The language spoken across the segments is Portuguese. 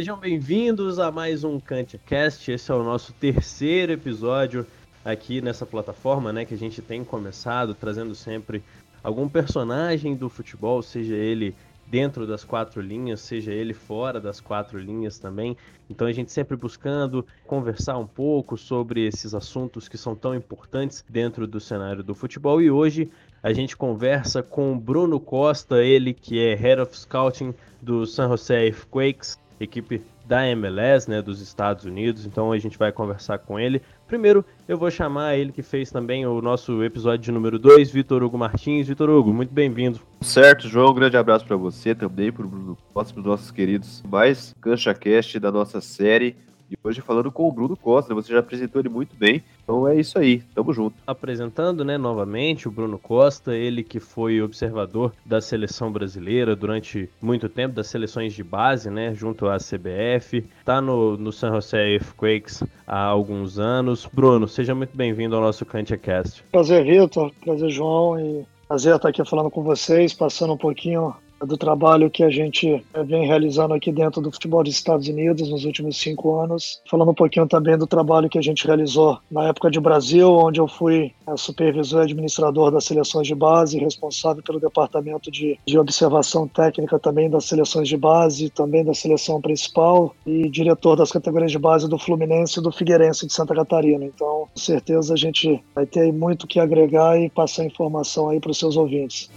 Sejam bem-vindos a mais um CantiCast. Esse é o nosso terceiro episódio aqui nessa plataforma, né? Que a gente tem começado trazendo sempre algum personagem do futebol, seja ele dentro das quatro linhas, seja ele fora das quatro linhas também. Então a gente sempre buscando conversar um pouco sobre esses assuntos que são tão importantes dentro do cenário do futebol. E hoje a gente conversa com Bruno Costa, ele que é Head of Scouting do San Jose Earthquakes, equipe da MLS, né, dos Estados Unidos. Então a gente vai conversar com ele. Primeiro, eu vou chamar ele que fez também o nosso episódio de número 2, Vitor Hugo Martins. Vitor Hugo, muito bem-vindo. Certo, João, um grande abraço para você também, para os nossos queridos mais Cancha Cast da nossa série. E hoje falando com o Bruno Costa, você já apresentou ele muito bem. Então é isso aí, tamo junto. Apresentando, né, novamente o Bruno Costa, ele que foi observador da seleção brasileira durante muito tempo, das seleções de base, né, junto à CBF. Tá no, no San Jose Earthquakes há alguns anos. Bruno, seja muito bem-vindo ao nosso CantiaCast. Prazer, Vitor. Prazer, João. E prazer estar aqui falando com vocês, passando um pouquinho do trabalho que a gente eh, vem realizando aqui dentro do futebol dos Estados Unidos nos últimos cinco anos. Falando um pouquinho também do trabalho que a gente realizou na época de Brasil, onde eu fui eh, supervisor e administrador das seleções de base, responsável pelo departamento de, de observação técnica também das seleções de base, também da seleção principal e diretor das categorias de base do Fluminense e do Figueirense de Santa Catarina. Então, com certeza a gente vai ter muito que agregar e passar informação aí para os seus ouvintes.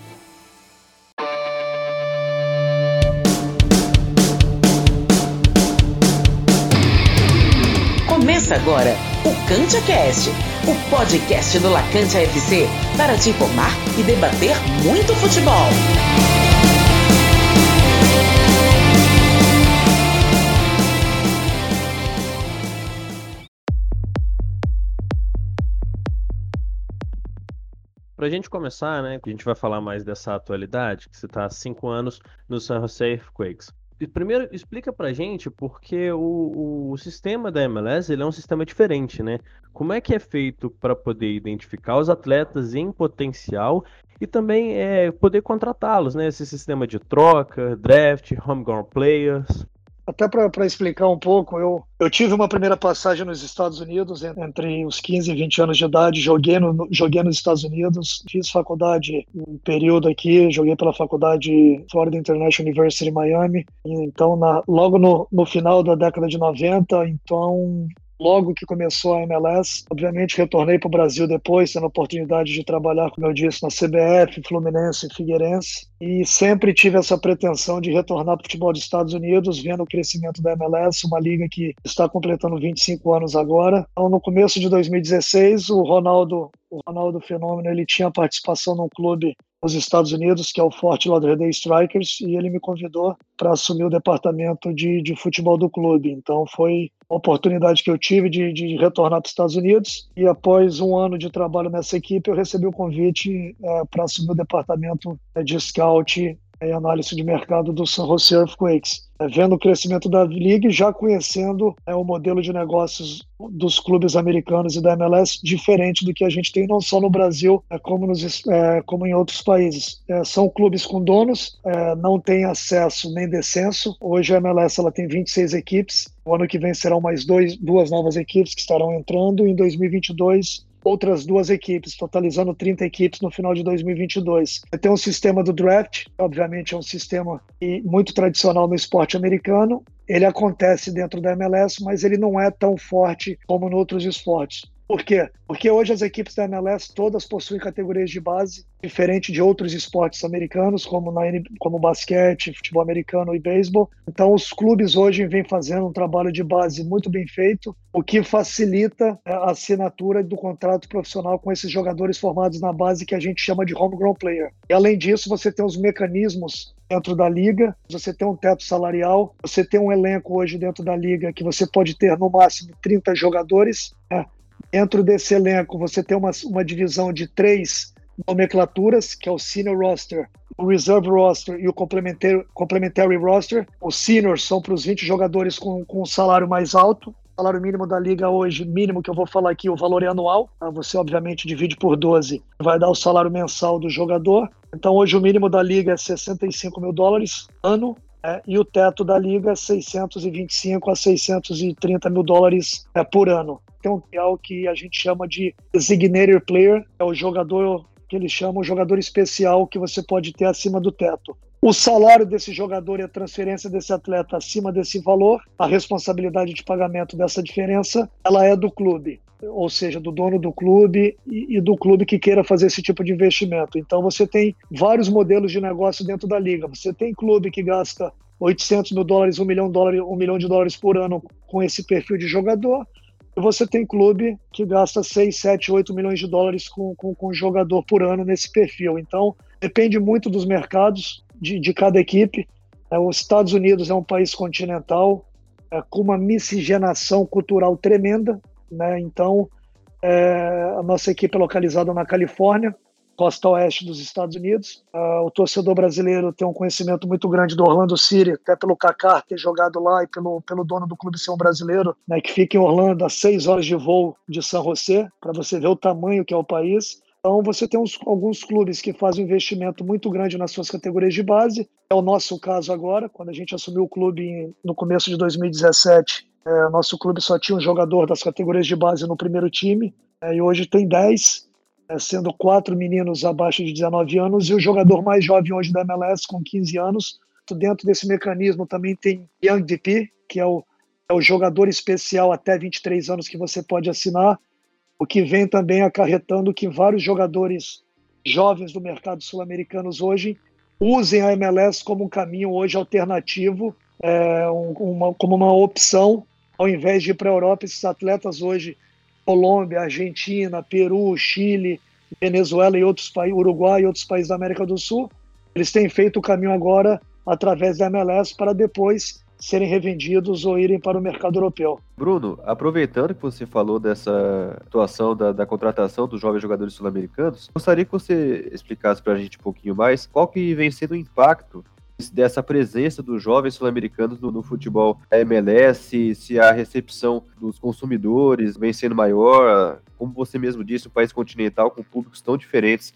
Começa agora o CantiaCast, o podcast do Lacantia FC para te informar e debater muito futebol. Para a gente começar, né, a gente vai falar mais dessa atualidade, que você está há cinco anos no San Jose Earthquakes primeiro explica pra gente porque o, o sistema da MLS ele é um sistema diferente, né? Como é que é feito para poder identificar os atletas em potencial e também é, poder contratá-los, né? Esse sistema de troca, draft, homegrown players. Até para explicar um pouco, eu, eu tive uma primeira passagem nos Estados Unidos, entre os 15 e 20 anos de idade, joguei, no, joguei nos Estados Unidos, fiz faculdade um período aqui, joguei pela faculdade Florida International University Miami, então na, logo no, no final da década de 90, então logo que começou a MLS. Obviamente, retornei para o Brasil depois, tendo a oportunidade de trabalhar, como eu disse, na CBF, Fluminense e Figueirense. E sempre tive essa pretensão de retornar para o futebol dos Estados Unidos, vendo o crescimento da MLS, uma liga que está completando 25 anos agora. Então, no começo de 2016, o Ronaldo, o Ronaldo Fenômeno, ele tinha participação num clube nos Estados Unidos, que é o Fort Lauderdale Strikers, e ele me convidou para assumir o departamento de, de futebol do clube. Então foi uma oportunidade que eu tive de, de retornar para os Estados Unidos e após um ano de trabalho nessa equipe eu recebi o convite é, para assumir o departamento é, de scout e análise de mercado do San Jose Earthquakes. É, vendo o crescimento da liga e já conhecendo é, o modelo de negócios dos clubes americanos e da MLS diferente do que a gente tem não só no Brasil é, como, nos, é, como em outros países. É, são clubes com donos, é, não tem acesso nem descenso. Hoje a MLS ela tem 26 equipes. O ano que vem serão mais dois, duas novas equipes que estarão entrando. Em 2022 outras duas equipes, totalizando 30 equipes no final de 2022. Tem um sistema do draft, obviamente é um sistema muito tradicional no esporte americano. Ele acontece dentro da MLS, mas ele não é tão forte como em outros esportes. Por quê? Porque hoje as equipes da MLS todas possuem categorias de base, diferente de outros esportes americanos, como, na, como basquete, futebol americano e beisebol. Então, os clubes hoje vêm fazendo um trabalho de base muito bem feito, o que facilita a assinatura do contrato profissional com esses jogadores formados na base que a gente chama de homegrown player. E, além disso, você tem os mecanismos dentro da liga, você tem um teto salarial, você tem um elenco hoje dentro da liga que você pode ter no máximo 30 jogadores. Né? Dentro desse elenco, você tem uma, uma divisão de três nomenclaturas, que é o Senior Roster, o Reserve Roster e o Complementary, complementary Roster. Os Seniors são para os 20 jogadores com, com um salário mais alto. O salário mínimo da liga hoje, mínimo que eu vou falar aqui, o valor é anual. Tá? Você, obviamente, divide por 12, vai dar o salário mensal do jogador. Então, hoje, o mínimo da liga é 65 mil dólares ano é, e o teto da liga é 625 a 630 mil dólares é, por ano. Tem um real que a gente chama de designated player, é o jogador que eles chamam o jogador especial que você pode ter acima do teto. O salário desse jogador e a transferência desse atleta acima desse valor, a responsabilidade de pagamento dessa diferença, ela é do clube ou seja, do dono do clube e, e, do clube que queira fazer esse tipo de investimento. Então você tem vários modelos de negócio dentro da liga. Você tem clube que gasta 800 mil dólares, 1 milhão, de dólares, 1 milhão de dólares por ano com esse perfil de jogador. Você tem clube que gasta 6, 7, 8 milhões de dólares com, com, com jogador por ano nesse perfil. Então depende muito dos mercados de, de cada equipe. É, os Estados Unidos é um país continental, é, com uma miscigenação cultural tremenda. Né? Então, é, a nossa equipe é localizada na Califórnia, costa oeste dos Estados Unidos. Uh, o torcedor brasileiro tem um conhecimento muito grande do Orlando City, até pelo Kaká ter jogado lá e pelo, pelo dono do clube ser um brasileiro, né, que fica em Orlando a seis horas de voo de São José, para você ver o tamanho que é o país. Então, você tem uns, alguns clubes que fazem um investimento muito grande nas suas categorias de base. É o nosso caso agora, quando a gente assumiu o clube no começo de 2017. É, nosso clube só tinha um jogador das categorias de base no primeiro time, é, e hoje tem 10, é, sendo quatro meninos abaixo de 19 anos, e o jogador mais jovem hoje da MLS, com 15 anos. Dentro desse mecanismo também tem Young DP, que é o, é o jogador especial até 23 anos que você pode assinar, o que vem também acarretando que vários jogadores jovens do mercado sul-americanos hoje usem a MLS como um caminho hoje alternativo, é, uma, como uma opção, ao invés de ir para a Europa, esses atletas hoje, Colômbia, Argentina, Peru, Chile, Venezuela e outros países, Uruguai e outros países da América do Sul, eles têm feito o caminho agora através da MLS para depois serem revendidos ou irem para o mercado europeu. Bruno, aproveitando que você falou dessa situação da, da contratação dos jovens jogadores sul-americanos, gostaria que você explicasse para a gente um pouquinho mais qual que vem sendo o impacto dessa presença dos jovens sul-americanos no, no, futebol da MLS, se a recepção dos consumidores vem sendo maior, como você mesmo disse, um país continental com públicos tão diferentes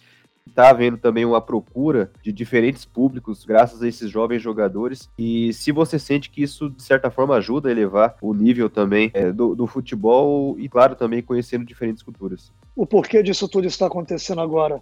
está havendo também uma procura de diferentes públicos graças a esses jovens jogadores e se você sente que isso de certa forma ajuda a elevar o nível também é, do, do, futebol e claro também conhecendo diferentes culturas. O porquê disso tudo está acontecendo agora?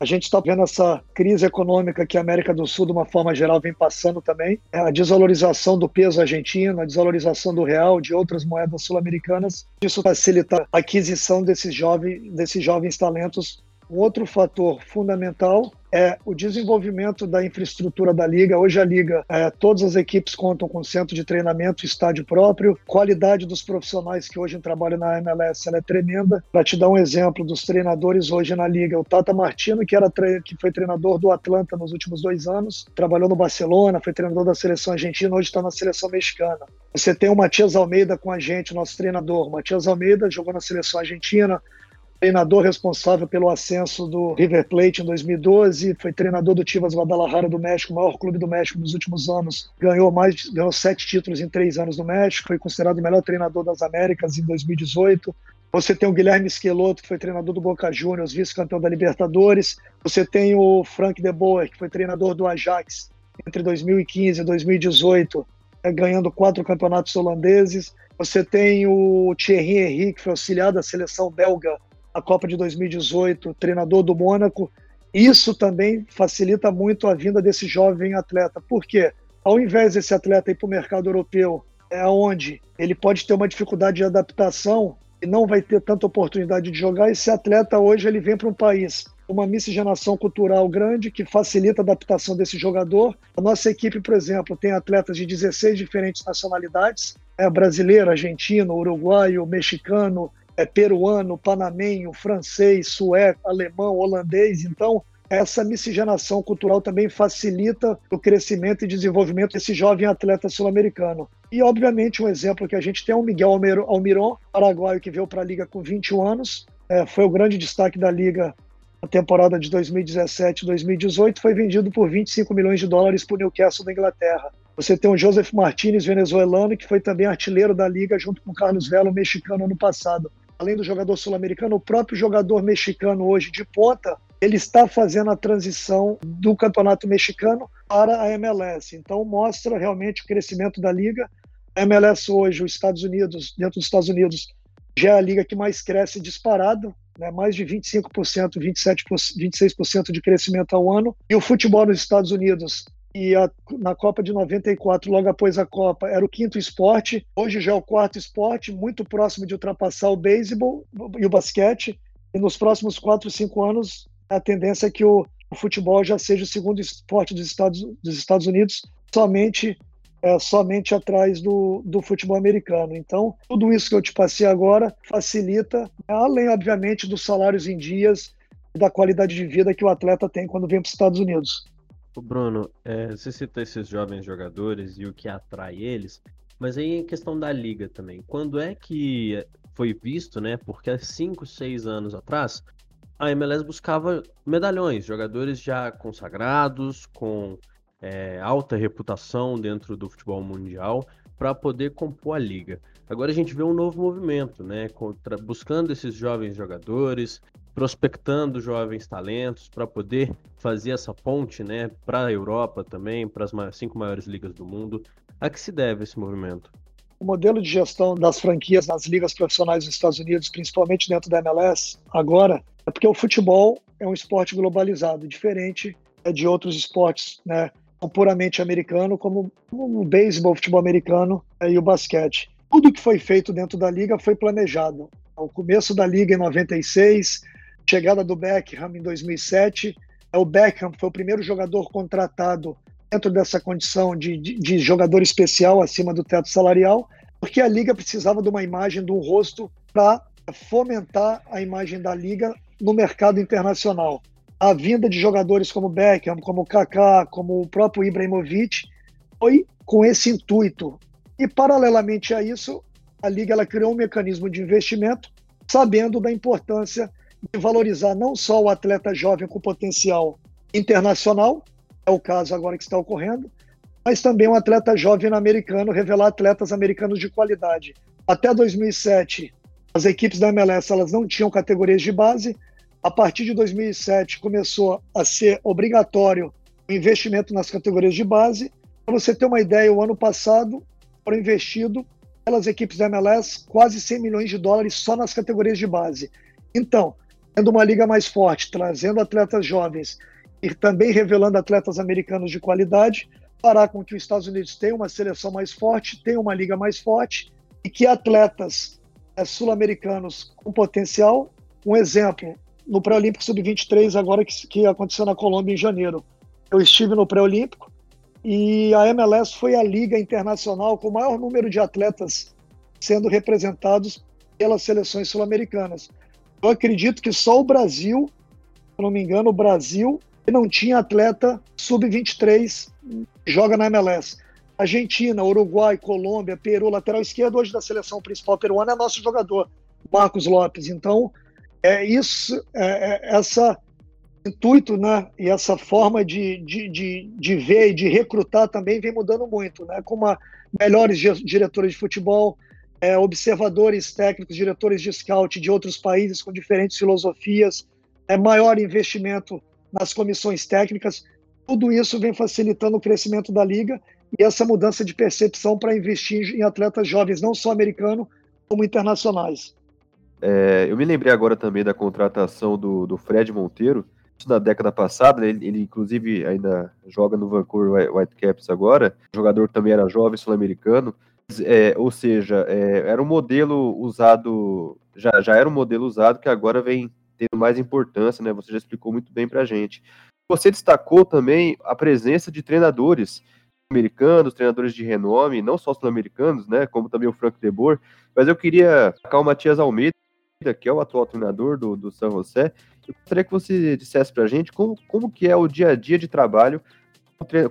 A gente está vendo essa crise econômica que a América do Sul, de uma forma geral, vem passando também. É a desvalorização do peso argentino, a desvalorização do real, de outras moedas sul-americanas. Isso facilita a aquisição desses jovens, desses jovens talentos um outro fator fundamental é o desenvolvimento da infraestrutura da liga. Hoje a liga, é, todas as equipes contam com centro de treinamento, estádio próprio. Qualidade dos profissionais que hoje trabalham na MLS é tremenda. Para te dar um exemplo dos treinadores hoje na liga, o Tata Martino, que era que foi treinador do Atlanta nos últimos dois anos, trabalhou no Barcelona, foi treinador da seleção argentina, hoje está na seleção mexicana. Você tem o Matias Almeida com a gente, nosso treinador. O Matias Almeida jogou na seleção argentina, treinador responsável pelo ascenso do River Plate em 2012, foi treinador do Chivas Guadalajara do México, o maior clube do México nos últimos anos. Ganhou mais, ganhou sete títulos em três anos no México, foi considerado o melhor treinador das Américas em 2018. Você tem o Guilherme Esqueloto, que foi treinador do Boca Juniors, vice-campeão da Libertadores. Você tem o Frank de Boer, que foi treinador do Ajax entre 2015 e 2018, é, ganhando quatro campeonatos holandeses. Você tem o Thierry Henry, que foi auxiliar da seleção belga a Copa de 2018, treinador do Mônaco. Isso também facilita muito a vinda desse jovem atleta. Por quê? Ao invés desse atleta ir para o mercado europeu, é onde ele pode ter uma dificuldade de adaptação e não vai ter tanta oportunidade de jogar, esse atleta hoje ele vem para um país uma miscigenação cultural grande que facilita a adaptação desse jogador. A nossa equipe, por exemplo, tem atletas de 16 diferentes nacionalidades, é brasileiro, argentino, uruguaio, mexicano, é, peruano, panamenho, francês, sueco, alemão, holandês. Então, essa miscigenação cultural também facilita o crescimento e desenvolvimento desse jovem atleta sul-americano. E, obviamente, um exemplo que a gente tem é o Miguel Almiron, paraguaio que veio para a Liga com 21 anos, é, foi o grande destaque da Liga na temporada de 2017-2018, foi vendido por 25 milhões de dólares para o Newcastle da Inglaterra. Você tem o Joseph Martinez, venezuelano, que foi também artilheiro da Liga junto com o Carlos Velo, mexicano, ano passado além do jogador sul-americano, o próprio jogador mexicano hoje de ponta, ele está fazendo a transição do campeonato mexicano para a MLS. Então mostra realmente o crescimento da liga. A MLS hoje, os Estados Unidos, dentro dos Estados Unidos, já é a liga que mais cresce disparado, né? mais de 25%, 27%, 26% de crescimento ao ano. E o futebol nos Estados Unidos e a, na Copa de 94, logo após a Copa, era o quinto esporte. Hoje já é o quarto esporte, muito próximo de ultrapassar o beisebol e o basquete. E nos próximos quatro, cinco anos, a tendência é que o, o futebol já seja o segundo esporte dos Estados, dos Estados Unidos, somente é, somente atrás do, do futebol americano. Então, tudo isso que eu te passei agora facilita, além, obviamente, dos salários em dias e da qualidade de vida que o atleta tem quando vem para os Estados Unidos. O Bruno, é, você cita esses jovens jogadores e o que atrai eles, mas aí em questão da liga também. Quando é que foi visto, né? Porque há 5, 6 anos atrás, a MLS buscava medalhões, jogadores já consagrados, com é, alta reputação dentro do futebol mundial, para poder compor a liga. Agora a gente vê um novo movimento, né? Contra, buscando esses jovens jogadores, prospectando jovens talentos para poder fazer essa ponte, né, para a Europa também, para as cinco maiores ligas do mundo. A que se deve esse movimento? O modelo de gestão das franquias nas ligas profissionais dos Estados Unidos, principalmente dentro da MLS, agora é porque o futebol é um esporte globalizado, diferente é, de outros esportes, né? puramente americano, como o beisebol, o futebol americano é, e o basquete. Tudo que foi feito dentro da liga foi planejado. O começo da liga em 96, chegada do Beckham em 2007. É, o Beckham foi o primeiro jogador contratado dentro dessa condição de, de, de jogador especial acima do teto salarial, porque a liga precisava de uma imagem, de um rosto para fomentar a imagem da liga no mercado internacional. A vinda de jogadores como Beckham, como Kaká, como o próprio Ibrahimovic foi com esse intuito. E paralelamente a isso, a liga ela criou um mecanismo de investimento, sabendo da importância de valorizar não só o atleta jovem com potencial internacional, é o caso agora que está ocorrendo, mas também um atleta jovem americano, revelar atletas americanos de qualidade. Até 2007, as equipes da MLS elas não tinham categorias de base. A partir de 2007 começou a ser obrigatório o investimento nas categorias de base. Para você ter uma ideia, o ano passado foram investido pelas equipes da MLS quase 100 milhões de dólares só nas categorias de base. Então, tendo uma liga mais forte, trazendo atletas jovens e também revelando atletas americanos de qualidade, fará com que os Estados Unidos tenham uma seleção mais forte, tenham uma liga mais forte e que atletas é, sul-americanos com potencial, um exemplo, no Pré-Olímpico Sub-23, agora que, que aconteceu na Colômbia em janeiro, eu estive no Pré-Olímpico e a MLS foi a liga internacional com o maior número de atletas sendo representados pelas seleções sul-americanas. Eu acredito que só o Brasil, se não me engano, o Brasil não tinha atleta sub-23 joga na MLS. Argentina, Uruguai, Colômbia, Peru, lateral esquerdo hoje da seleção principal peruana é nosso jogador, Marcos Lopes. Então, é isso, é, é essa intuito, né, e essa forma de, de, de, de, ver e de recrutar também vem mudando muito, né, com uma, melhores diretores de futebol, é, observadores técnicos, diretores de scout de outros países com diferentes filosofias, é, maior investimento nas comissões técnicas, tudo isso vem facilitando o crescimento da liga e essa mudança de percepção para investir em atletas jovens, não só americanos, como internacionais. É, eu me lembrei agora também da contratação do, do Fred Monteiro, na década passada, ele, ele, inclusive ainda joga no Vancouver Whitecaps agora, o jogador também era jovem sul-americano, é, ou seja, é, era um modelo usado, já, já era um modelo usado que agora vem tendo mais importância, né? Você já explicou muito bem para a gente. Você destacou também a presença de treinadores americanos, treinadores de renome, não só sul-americanos, né? Como também o Frank De Boer. Mas eu queria destacar o Matias Almeida, que é o atual treinador do, do San José. Eu gostaria que você dissesse para a gente como, como que é o dia a dia de trabalho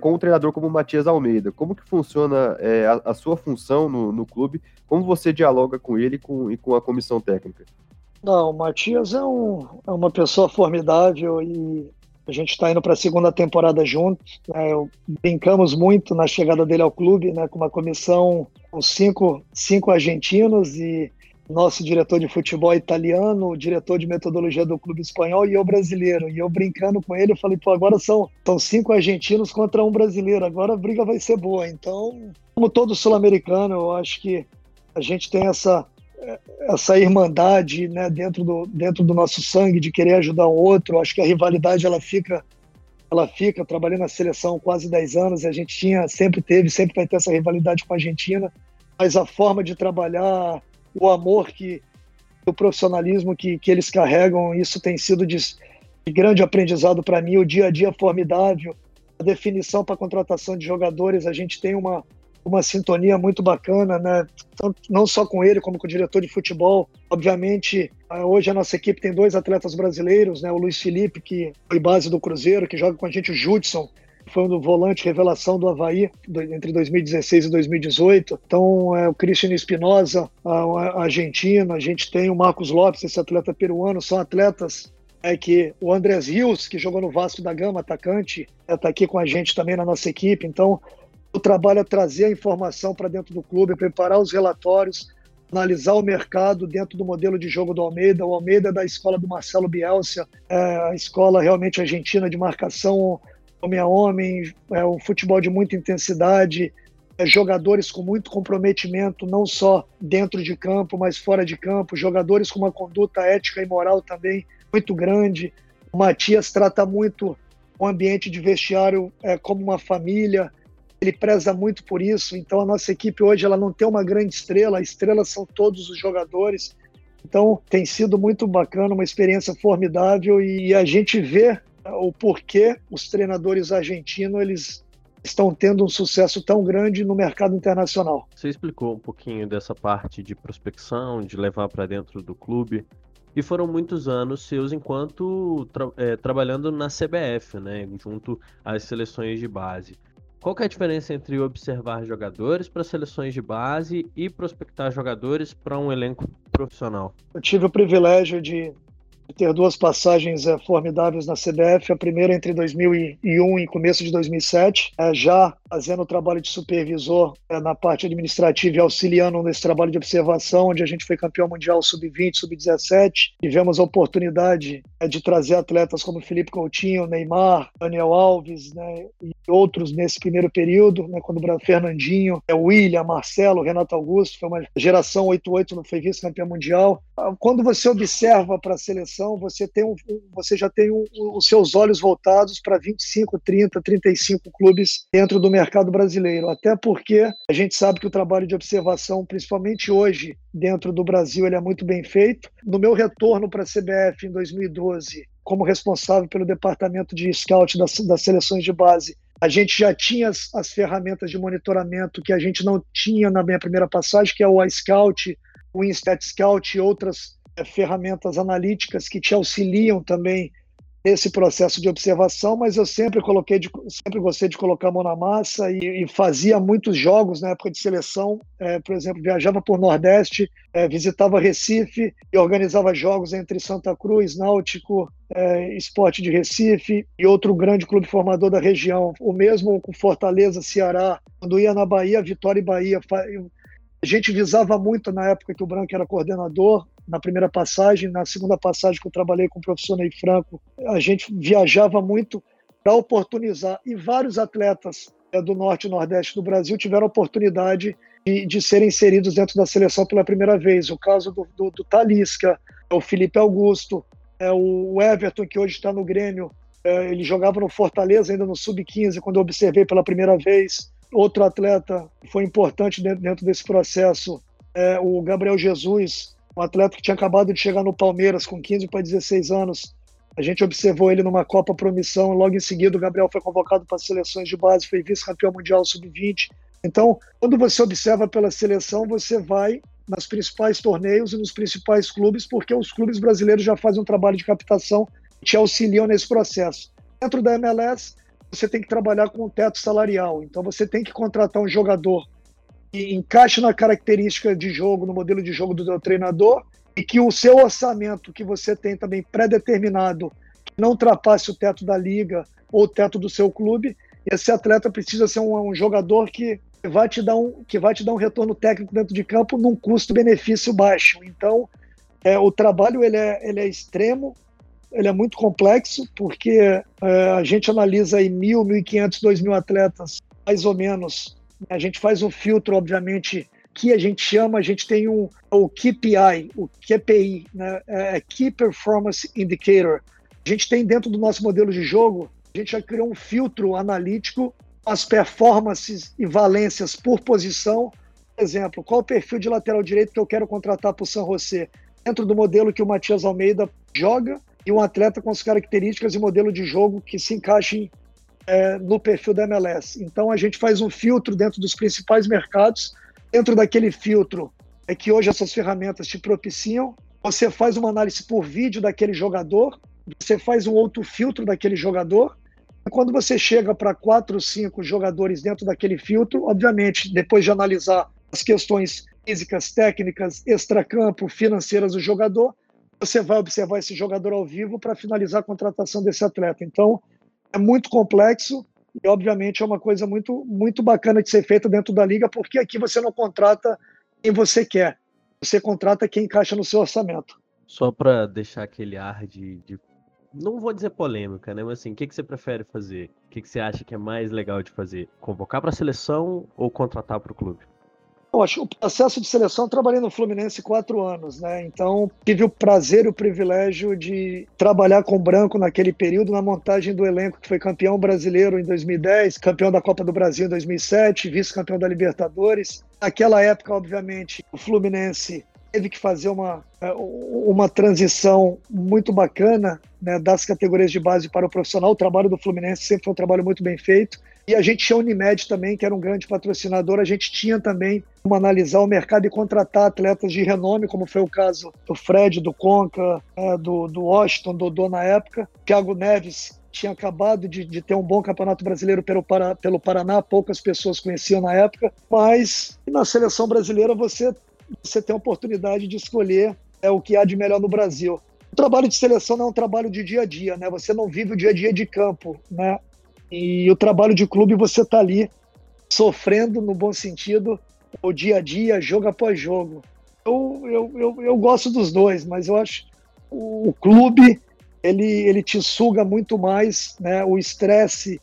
com um treinador como o Matias Almeida, como que funciona é, a, a, sua função no, no, clube, como você dialoga com ele com, e com a comissão técnica? Não, o Matias é, um, é uma pessoa formidável e a gente está indo para a segunda temporada juntos. Né? brincamos muito na chegada dele ao clube, né? com uma comissão com cinco, cinco argentinos e nosso diretor de futebol italiano, o diretor de metodologia do clube espanhol e eu brasileiro. E eu brincando com ele, eu falei, pô, agora são, são cinco argentinos contra um brasileiro, agora a briga vai ser boa. Então, como todo sul-americano, eu acho que a gente tem essa, essa irmandade né, dentro, do, dentro do nosso sangue de querer ajudar o outro. Acho que a rivalidade ela fica ela fica, trabalhei na seleção quase 10 anos, e a gente tinha, sempre teve, sempre vai ter essa rivalidade com a Argentina, mas a forma de trabalhar, o amor que o profissionalismo que, que eles carregam, isso tem sido de, de grande aprendizado para mim, o dia a dia é formidável, a definição para contratação de jogadores, a gente tem uma, uma sintonia muito bacana, né? não só com ele, como com o diretor de futebol. Obviamente, hoje a nossa equipe tem dois atletas brasileiros, né? o Luiz Felipe, que foi base do Cruzeiro, que joga com a gente, o Judson, foi um volante revelação do Havaí entre 2016 e 2018. Então, é, o Cristian Espinosa, argentino, a gente tem o Marcos Lopes, esse atleta peruano, são atletas é que o Andrés Rios, que jogou no Vasco da Gama, atacante, está é, aqui com a gente também na nossa equipe. Então, o trabalho é trazer a informação para dentro do clube, preparar os relatórios, analisar o mercado dentro do modelo de jogo do Almeida. O Almeida é da escola do Marcelo Bielsa, é a escola realmente argentina de marcação homem a homem, é um futebol de muita intensidade, é, jogadores com muito comprometimento, não só dentro de campo, mas fora de campo, jogadores com uma conduta ética e moral também muito grande. O Matias trata muito o ambiente de vestiário é, como uma família, ele preza muito por isso. Então a nossa equipe hoje ela não tem uma grande estrela, a estrela são todos os jogadores. Então tem sido muito bacana, uma experiência formidável e a gente vê o porquê os treinadores argentinos eles estão tendo um sucesso tão grande no mercado internacional. Você explicou um pouquinho dessa parte de prospecção, de levar para dentro do clube. E foram muitos anos seus enquanto tra é, trabalhando na CBF, né, junto às seleções de base. Qual é a diferença entre observar jogadores para seleções de base e prospectar jogadores para um elenco profissional? Eu tive o privilégio de ter duas passagens é, formidáveis na CBF, a primeira entre 2001 e começo de 2007, é, já fazendo o trabalho de supervisor é, na parte administrativa e auxiliando nesse trabalho de observação, onde a gente foi campeão mundial sub-20, sub-17. Tivemos a oportunidade é, de trazer atletas como Felipe Coutinho, Neymar, Daniel Alves né, e outros nesse primeiro período, né, quando o Fernandinho, é, William, Marcelo, Renato Augusto, foi uma geração 8-8, não foi vice-campeão mundial. Ah, quando você observa para a seleção, você, tem um, você já tem um, os seus olhos voltados para 25, 30, 35 clubes dentro do mercado brasileiro, até porque a gente sabe que o trabalho de observação, principalmente hoje, dentro do Brasil, ele é muito bem feito. No meu retorno para a CBF em 2012, como responsável pelo departamento de scout das, das seleções de base, a gente já tinha as, as, ferramentas de monitoramento que a gente não tinha na minha primeira passagem, que é o iScout, o Instat Scout e outras ferramentas analíticas que te auxiliam também esse processo de observação, mas eu sempre coloquei, de, sempre gostei de colocar a mão na massa e, e fazia muitos jogos na época de seleção. É, por exemplo, viajava por Nordeste, é, visitava Recife e organizava jogos entre Santa Cruz, Náutico, é, Esporte de Recife e outro grande clube formador da região. O mesmo com Fortaleza, Ceará. Quando ia na Bahia, Vitória e Bahia. A gente visava muito na época que o Branco era coordenador na primeira passagem, na segunda passagem que eu trabalhei com o professor Ney Franco, a gente viajava muito para oportunizar, e vários atletas é, do norte e nordeste do Brasil tiveram a oportunidade de, de serem inseridos dentro da seleção pela primeira vez. O caso do, do, do Talisca, é o Felipe Augusto, é o Everton, que hoje está no Grêmio, é, ele jogava no Fortaleza ainda no Sub-15, quando eu observei pela primeira vez. Outro atleta foi importante dentro, dentro desse processo, é o Gabriel Jesus, um atleta que tinha acabado de chegar no Palmeiras com 15 para 16 anos. A gente observou ele numa Copa Promissão, logo em seguida o Gabriel foi convocado para as seleções de base, foi vice-campeão mundial sub-20. Então, quando você observa pela seleção, você vai nos principais torneios e nos principais clubes, porque os clubes brasileiros já fazem um trabalho de captação e te auxiliam nesse processo. Dentro da MLS, você tem que trabalhar com o teto salarial. Então, você tem que contratar um jogador que encaixe na característica de jogo, no modelo de jogo do seu treinador, e que o seu orçamento que você tem também pré-determinado não ultrapasse o teto da liga ou o teto do seu clube. Esse atleta precisa ser um, um jogador que vai te dar um, que vai te dar um retorno técnico dentro de campo num custo-benefício baixo. Então, é, o trabalho ele é, ele é extremo, ele é muito complexo, porque é, a gente analisa aí mil, mil e quinhentos, dois mil atletas, mais ou menos. A gente faz um filtro, obviamente, que a gente chama, a gente tem um, o KPI, o QPI, né? é, é Key Performance Indicator. A gente tem dentro do nosso modelo de jogo, a gente já criou um filtro analítico, as performances e valências por posição. Por exemplo, qual o perfil de lateral direito que eu quero contratar para o San José? Dentro do modelo que o Matias Almeida joga, e um atleta com as características e modelo de jogo que se encaixem é, no perfil da MLS. Então a gente faz um filtro dentro dos principais mercados. Dentro daquele filtro é que hoje essas ferramentas te propiciam. Você faz uma análise por vídeo daquele jogador, você faz um outro filtro daquele jogador. E quando você chega para quatro, cinco jogadores dentro daquele filtro, obviamente, depois de analisar as questões físicas, técnicas, extracampo, financeiras do jogador, você vai observar esse jogador ao vivo para finalizar a contratação desse atleta. Então, é muito complexo e, obviamente, é uma coisa muito, muito bacana de ser feita dentro da liga, porque aqui você não contrata quem você quer, você contrata quem encaixa no seu orçamento. Só para deixar aquele ar de, de, Não vou dizer polêmica, né? Mas assim, o que, que você prefere fazer? O que, que você acha que é mais legal de fazer? Convocar para a seleção ou contratar para o clube? O processo de seleção, eu trabalhei no Fluminense quatro anos, né? Então tive o prazer e o privilégio de trabalhar com o Branco naquele período na montagem do elenco que foi campeão brasileiro em 2010, campeão da Copa do Brasil em 2007, vice-campeão da Libertadores. Naquela época, obviamente, o Fluminense teve que fazer uma, é, uma transição muito bacana né, das categorias de base para o profissional. O trabalho do Fluminense sempre foi um trabalho muito bem feito. E a gente tinha a Unimed também, que era um grande patrocinador. A gente tinha também como analisar o mercado e contratar atletas de renome, como foi o caso do Fred, do Conca, é, do, do Washington, do Dodô na época. Thiago Neves tinha acabado de, de, ter um bom campeonato brasileiro pelo, para, pelo Paraná, poucas pessoas conheciam na época, mas na seleção brasileira você, você tem a oportunidade de escolher é, o que há de melhor no Brasil. O trabalho de seleção não é um trabalho de dia a dia, né? Você não vive o dia a dia de campo, né? E o trabalho de clube você tá ali sofrendo no bom sentido o dia a dia, jogo após jogo. Eu, eu, eu, eu gosto dos dois, mas eu acho o, o clube ele, ele te suga muito mais, né? O estresse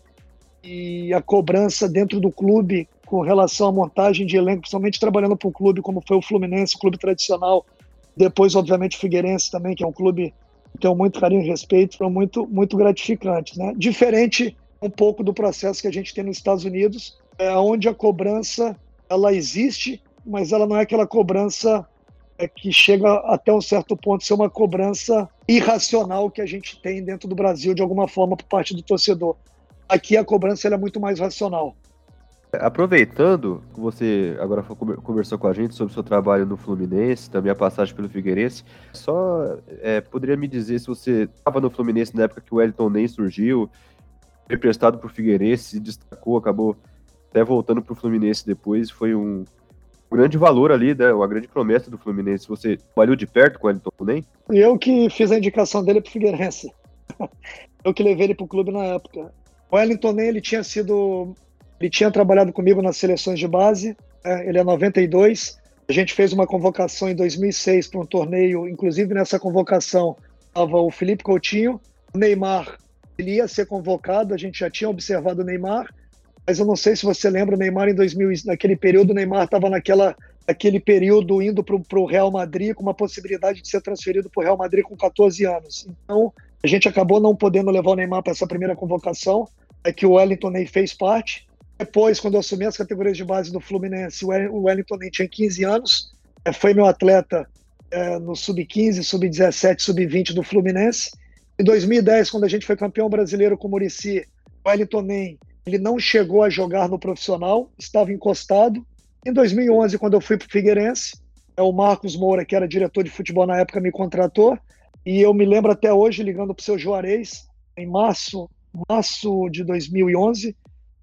e a cobrança dentro do clube com relação à montagem de elenco, principalmente trabalhando para um clube como foi o Fluminense, um clube tradicional. Depois, obviamente, o Figueirense também, que é um clube que tem muito carinho e respeito, foi muito, muito gratificante, né? Diferente um pouco do processo que a gente tem nos Estados Unidos, é, onde a cobrança ela existe, mas ela não é aquela cobrança é, que chega até um certo ponto ser uma cobrança irracional que a gente tem dentro do Brasil de alguma forma por parte do torcedor. Aqui a cobrança é muito mais racional. Aproveitando que você agora conversou com a gente sobre o seu trabalho no Fluminense, também a passagem pelo Figueirense, só é, poderia me dizer se você estava no Fluminense na época que o Wellington nem surgiu, emprestado para o Figueirense, se destacou, acabou até voltando para o Fluminense depois. Foi um grande valor ali, né? Uma grande promessa do Fluminense. Você trabalhou de perto com o Elton nem? Eu que fiz a indicação dele para o Figueirense. Eu que levei ele para o clube na época. O Wellington nem ele tinha sido, ele tinha trabalhado comigo nas seleções de base. Né? Ele é 92. A gente fez uma convocação em 2006 para um torneio. Inclusive nessa convocação estava o Felipe Coutinho, Neymar ele ia ser convocado, a gente já tinha observado o Neymar, mas eu não sei se você lembra, o Neymar em 2000, naquele período, o Neymar estava naquela aquele período indo para o Real Madrid com uma possibilidade de ser transferido para o Real Madrid com 14 anos. Então, a gente acabou não podendo levar o Neymar para essa primeira convocação, é que o Wellington Ney fez parte. Depois, quando eu assumi as categorias de base do Fluminense, o Wellington Ney tinha 15 anos, é, foi meu atleta é, no sub-15, sub-17, sub-20 do Fluminense. Em 2010, quando a gente foi campeão brasileiro com o Murici, o Wellington Nem, ele não chegou a jogar no profissional, estava encostado. Em 2011, quando eu fui para o Figueirense, é o Marcos Moura, que era diretor de futebol na época, me contratou. E eu me lembro até hoje, ligando para o seu Juarez, em março, março de 2011,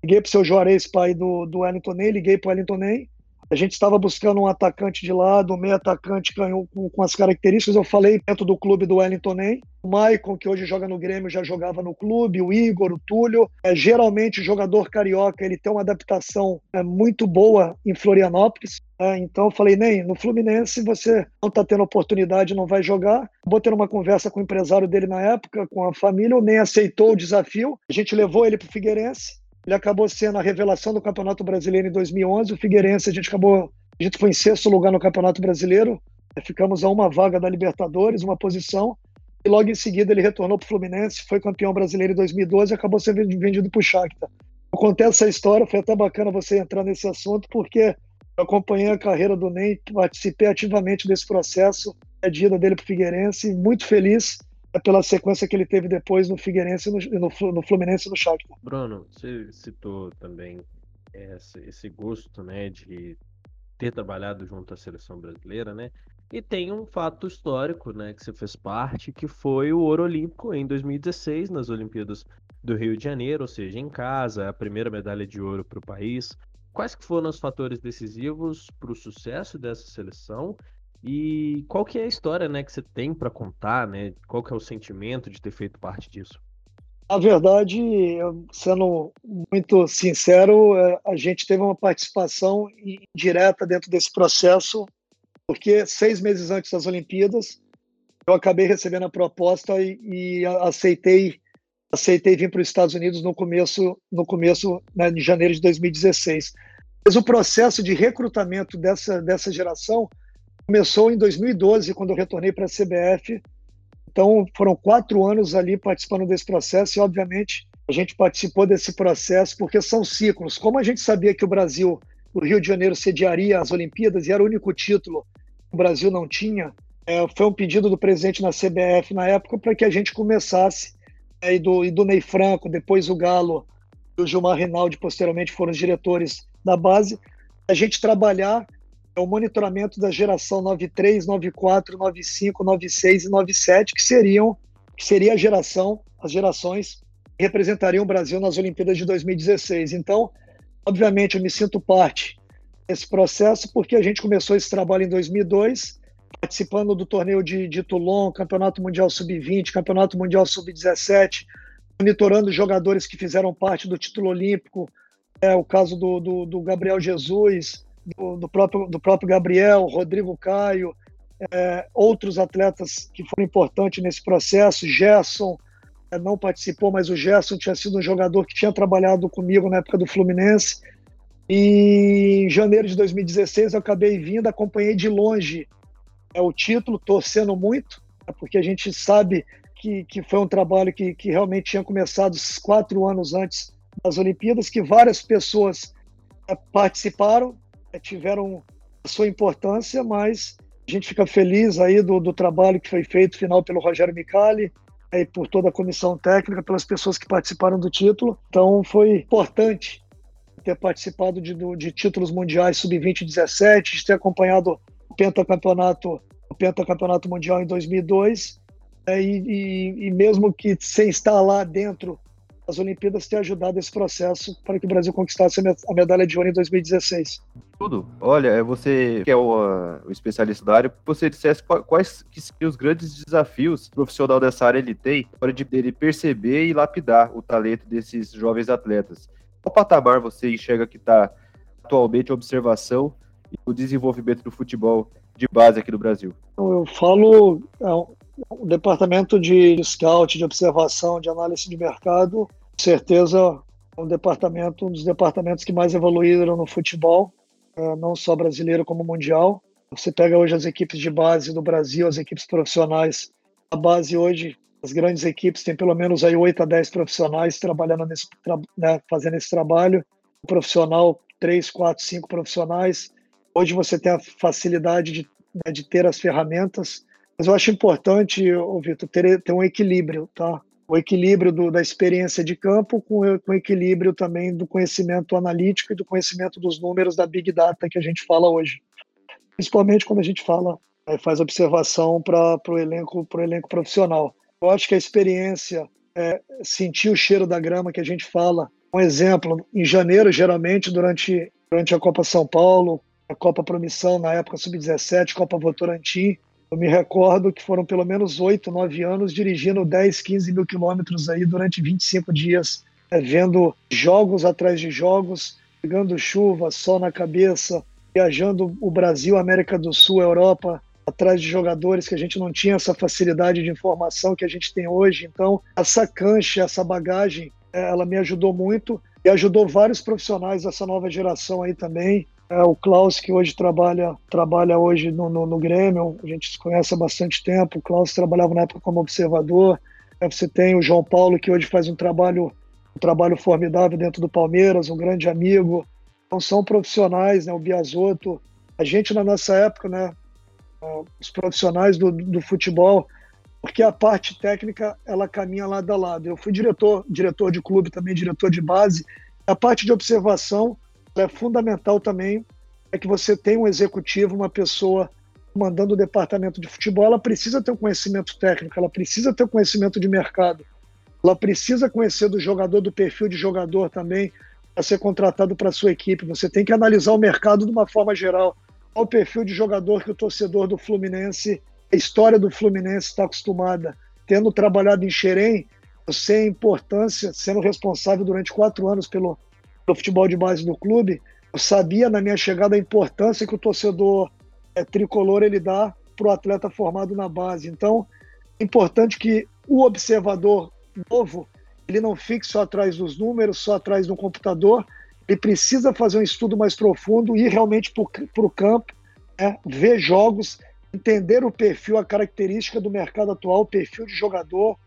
liguei para o seu Juarez, pai do, do Wellington Ney, liguei para o Wellington Ney, A gente estava buscando um atacante de lado, um meio atacante com, com as características. Eu falei dentro do clube do Wellington Nem. O Maicon, que hoje joga no Grêmio, já jogava no clube. O Igor, o Túlio. É, geralmente, o jogador carioca ele tem uma adaptação é, muito boa em Florianópolis. É, então, eu falei, nem no Fluminense você não está tendo oportunidade, não vai jogar. Vou ter uma conversa com o empresário dele na época, com a família. O Nem aceitou o desafio. A gente levou ele para o Figueirense. Ele acabou sendo a revelação do Campeonato Brasileiro em 2011. O Figueirense, a gente acabou, a gente foi em sexto lugar no Campeonato Brasileiro. Ficamos a uma vaga da Libertadores, uma posição. E logo em seguida ele retornou para o Fluminense, foi campeão brasileiro em 2012 e acabou sendo vendido para o Shakhtar. Eu contei essa história, foi até bacana você entrar nesse assunto, porque eu acompanhei a carreira do Ney, participei ativamente desse processo, a ida dele para o Figueirense, muito feliz pela sequência que ele teve depois no Figueirense, no, no, Fluminense e no Shakhtar. Bruno, você citou também esse gosto, né, de ter trabalhado junto à seleção brasileira, né? E tem um fato histórico, né, que você fez parte, que foi o ouro olímpico em 2016 nas Olimpíadas do Rio de Janeiro, ou seja, em casa, a primeira medalha de ouro para o país. Quais que foram os fatores decisivos para o sucesso dessa seleção e qual que é a história, né, que você tem para contar, né? Qual que é o sentimento de ter feito parte disso? Na verdade, sendo muito sincero, é, a gente teve uma participação direta dentro desse processo, porque seis meses antes das Olimpíadas, eu acabei recebendo a proposta e, e aceitei aceitei vir para os Estados Unidos no começo no começo né, de janeiro de 2016. Mas o processo de recrutamento dessa dessa geração Começou em 2012, quando eu retornei para a CBF. Então, foram quatro anos ali participando desse processo e, obviamente, a gente participou desse processo porque são ciclos. Como a gente sabia que o Brasil, o Rio de Janeiro, sediaria as Olimpíadas e era o único título que o Brasil não tinha, é, foi um pedido do presidente na CBF na época para que a gente começasse, é, e, do, e do Ney Franco, depois o Galo e o Gilmar Rinaldi, posteriormente foram os diretores da base, a gente trabalhar é o monitoramento da geração 93, 94, 95, 96 e 97, que seriam que seria a geração, as gerações que representariam o Brasil nas Olimpíadas de 2016. Então, obviamente, eu me sinto parte desse processo porque a gente começou esse trabalho em 2002, participando do torneio de, de Toulon, Campeonato Mundial Sub-20, Campeonato Mundial Sub-17, monitorando jogadores que fizeram parte do título olímpico, é o caso do, do, do Gabriel Jesus, do, do, próprio, do próprio Gabriel, Rodrigo Caio, é, outros atletas que foram importantes nesse processo, Gerson é, não participou, mas o Gerson tinha sido um jogador que tinha trabalhado comigo na época do Fluminense. E em janeiro de 2016 eu acabei vindo, acompanhei de longe é, o título, torcendo muito, é, porque a gente sabe que, que foi um trabalho que, que realmente tinha começado quatro anos antes das Olimpíadas, que várias pessoas é, participaram, tiveram a sua importância, mas a gente fica feliz aí do, do trabalho que foi feito final pelo Rogério Micali é, e por toda a comissão técnica, pelas pessoas que participaram do título. Então foi importante ter participado de, de títulos mundiais sub-20 e 17, de ter acompanhado o pentacampeonato, o pentacampeonato mundial em 2002 é, e, e, e mesmo que sem estar lá dentro as Olimpíadas ter ajudado esse processo para que o Brasil conquistasse a medalha de ouro em 2016. Tudo. Olha, é você que é o, o especialista da área, você dissesse quais que são os grandes desafios que o profissional dessa área ele tem para ele perceber e lapidar o talento desses jovens atletas. Qual patamar você enxerga que está atualmente a observação e o desenvolvimento do futebol de base aqui no Brasil? Então, eu falo, é, o departamento de scout, de observação, de análise de mercado, com certeza é um departamento, um dos departamentos que mais evoluíram no futebol, é, não só brasileiro como mundial. Você pega hoje as equipes de base do Brasil, as equipes profissionais. A base hoje, as grandes equipes têm pelo menos aí 8 a 10 profissionais trabalhando nesse, né, fazendo esse trabalho. O profissional, 3, 4, 5 profissionais. Hoje você tem a facilidade de, né, de ter as ferramentas mas eu acho importante, Vitor, ter, ter um equilíbrio, tá? O equilíbrio do, da experiência de campo com, com o equilíbrio também do conhecimento analítico e do conhecimento dos números da Big Data que a gente fala hoje. Principalmente quando a gente fala, é, faz observação para o elenco, elenco profissional. Eu acho que a experiência, é, sentir o cheiro da grama que a gente fala. Um exemplo, em janeiro, geralmente, durante, durante a Copa São Paulo, a Copa Promissão, na época Sub-17, Copa Votorantim. Eu me recordo que foram pelo menos oito, nove anos dirigindo 10, 15 mil quilômetros aí durante 25 dias, é, vendo jogos atrás de jogos, pegando chuva, sol na cabeça, viajando o Brasil, América do Sul, Europa, atrás de jogadores que a gente não tinha essa facilidade de informação que a gente tem hoje. Então, essa cancha, essa bagagem, é, ela me ajudou muito e ajudou vários profissionais dessa nova geração aí também. É, o Klaus, que hoje trabalha, trabalha hoje no, no, no, Grêmio, a gente se conhece há bastante tempo. O Klaus trabalhava na época como observador. É, você tem o João Paulo, que hoje faz um trabalho, um trabalho formidável dentro do Palmeiras, um grande amigo. Então são profissionais, né? O Biasotto. A gente, na nossa época, né? Os profissionais do, do futebol, porque a parte técnica ela caminha lado a lado. Eu fui diretor, diretor de clube também, diretor de base. A parte de observação é fundamental também é que você tenha um executivo, uma pessoa mandando o departamento de futebol, ela precisa ter um conhecimento técnico, ela precisa ter um conhecimento de mercado, ela precisa conhecer do jogador, do perfil de jogador também, para ser contratado para a sua equipe. Você tem que analisar o mercado de uma forma geral. Qual o perfil de jogador que o torcedor do Fluminense, a história do Fluminense está acostumada. Tendo trabalhado em Xerém, sei a importância, sendo responsável durante quatro anos pelo do futebol de base do clube, eu sabia na minha chegada a importância que o torcedor é, tricolor ele dá para o atleta formado na base. Então, é importante que o observador novo ele não fique só atrás dos números, só atrás do computador. Ele precisa fazer um estudo mais profundo, ir realmente para o campo, né, ver jogos, entender o perfil, a característica do mercado atual, o perfil de jogador,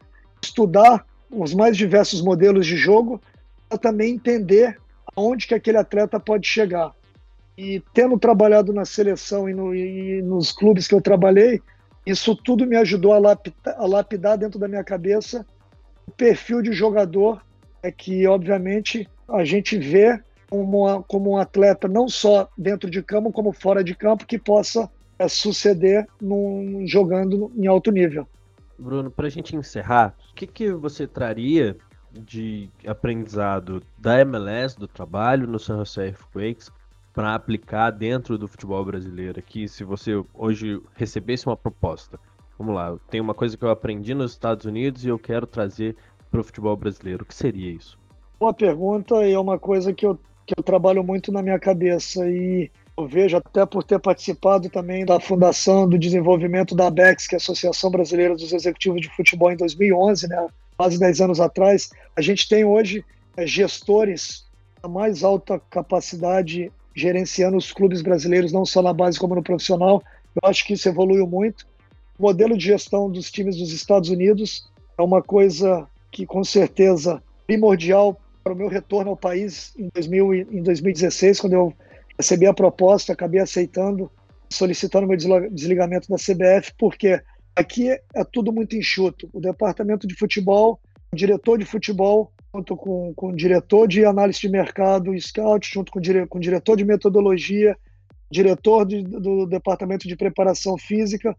estudar os mais diversos modelos de jogo, para também entender aonde que aquele atleta pode chegar. E tendo trabalhado na seleção e, no, e nos clubes que eu trabalhei, isso tudo me ajudou a lapidar, a lapidar dentro da minha cabeça o perfil de jogador é que, obviamente, a gente vê como, como um atleta não só dentro de campo, como fora de campo, que possa é, suceder num, jogando em alto nível. Bruno, para a gente encerrar, o que, que você traria de aprendizado da MLS, do trabalho no San Jose Earthquakes, para aplicar dentro do futebol brasileiro aqui, se você hoje recebesse uma proposta. Vamos lá, tem uma coisa que eu aprendi nos Estados Unidos e eu quero trazer para o futebol brasileiro. O que seria isso? Uma pergunta e é uma coisa que eu, que eu trabalho muito na minha cabeça e eu vejo até por ter participado também da fundação do desenvolvimento da ABEX, que é a Associação Brasileira dos Executivos de Futebol, em 2011, né? Quase 10 anos atrás, a gente tem hoje é, gestores da mais alta capacidade gerenciando os clubes brasileiros, não só na base como no profissional. Eu acho que isso evoluiu muito. O modelo de gestão dos times dos Estados Unidos é uma coisa que, com certeza, primordial para o meu retorno ao país em, 2000, em 2016, quando eu recebi a proposta, acabei aceitando, solicitando meu desligamento da CBF, porque Aqui é tudo muito enxuto. O departamento de futebol, o diretor de futebol, junto com, com o diretor de análise de mercado, scout, junto com, dire, com o diretor de metodologia, diretor de, do departamento de preparação física,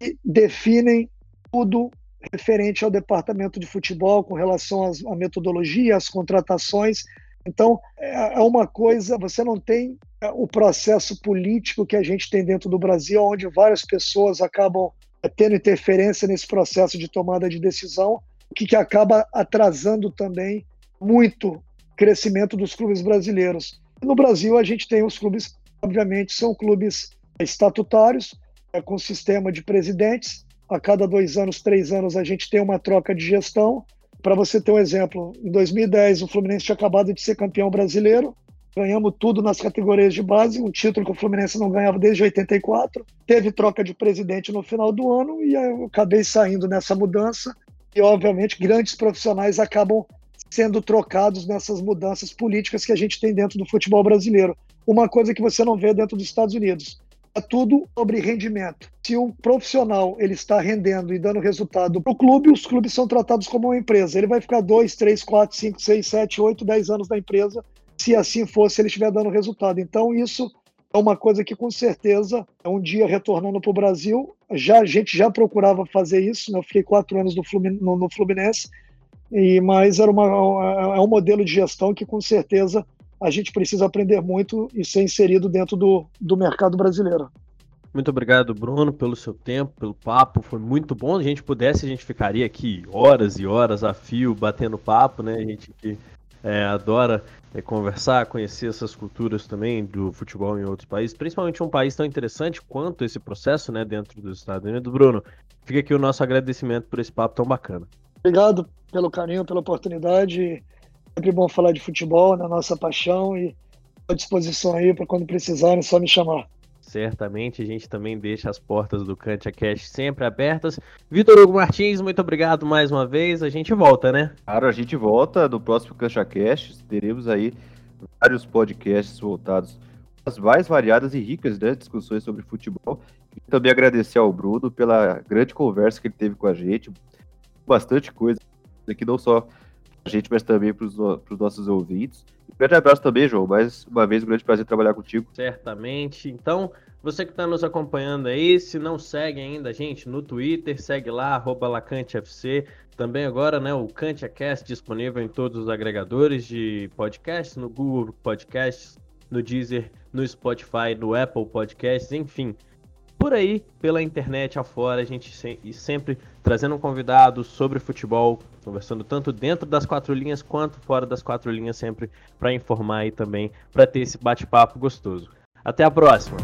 e definem tudo referente ao departamento de futebol com relação à metodologia, às contratações. Então, é, é uma coisa, você não tem é, o processo político que a gente tem dentro do Brasil, onde várias pessoas acabam tendo interferência nesse processo de tomada de decisão, o que, que acaba atrasando também muito o crescimento dos clubes brasileiros. No Brasil, a gente tem os clubes, obviamente, são clubes estatutários, é, com sistema de presidentes. A cada dois anos, três anos, a gente tem uma troca de gestão. Para você ter um exemplo, em 2010, o Fluminense tinha acabado de ser campeão brasileiro, ganhamos tudo nas categorias de base, um título que o Fluminense não ganhava desde 84. Teve troca de presidente no final do ano e eu acabei saindo nessa mudança. E, obviamente, grandes profissionais acabam sendo trocados nessas mudanças políticas que a gente tem dentro do futebol brasileiro. Uma coisa que você não vê dentro dos Estados Unidos. É tudo sobre rendimento. Se um profissional ele está rendendo e dando resultado para o clube, os clubes são tratados como uma empresa. Ele vai ficar dois, três, quatro, cinco, seis, sete, oito, dez anos na empresa se assim fosse, ele estiver dando resultado. Então, isso é uma coisa que, com certeza, é um dia retornando para o Brasil, já, a gente já procurava fazer isso, né? eu fiquei quatro anos no Fluminense, no, Fluminense e, mas era uma, é um modelo de gestão que, com certeza, a gente precisa aprender muito e ser inserido dentro do, do mercado brasileiro. Muito obrigado, Bruno, pelo seu tempo, pelo papo. Foi muito bom. Se a gente pudesse, a gente ficaria aqui horas e horas a fio batendo papo, né? A gente que é, adora é, conversar, conhecer essas culturas também do futebol em outros países, principalmente um país tão interessante quanto esse processo, né, dentro dos Estados Unidos. Bruno, fica aqui o nosso agradecimento por esse papo tão bacana. Obrigado pelo carinho, pela oportunidade. Sempre bom falar de futebol, na nossa paixão e à disposição aí para quando precisarem, só me chamar. Certamente a gente também deixa as portas do Cantia Cash sempre abertas. Vitor Hugo Martins, muito obrigado mais uma vez. A gente volta, né? Claro, a gente volta no próximo Cantia Cash. Teremos aí vários podcasts voltados às mais variadas e ricas né, discussões sobre futebol. E também agradecer ao Bruno pela grande conversa que ele teve com a gente. Bastante coisa aqui, não só gente, mas também para os no nossos ouvintes. Um grande abraço também, João. Mais uma vez, um grande prazer trabalhar contigo. Certamente. Então, você que está nos acompanhando aí, se não segue ainda a gente no Twitter, segue lá, LacanteFC. Também agora, né, o CantiaCast disponível em todos os agregadores de podcasts, no Google Podcasts, no Deezer, no Spotify, no Apple Podcasts, enfim por aí, pela internet afora, a gente sempre trazendo um convidado sobre futebol, conversando tanto dentro das quatro linhas quanto fora das quatro linhas, sempre para informar e também para ter esse bate-papo gostoso. Até a próxima!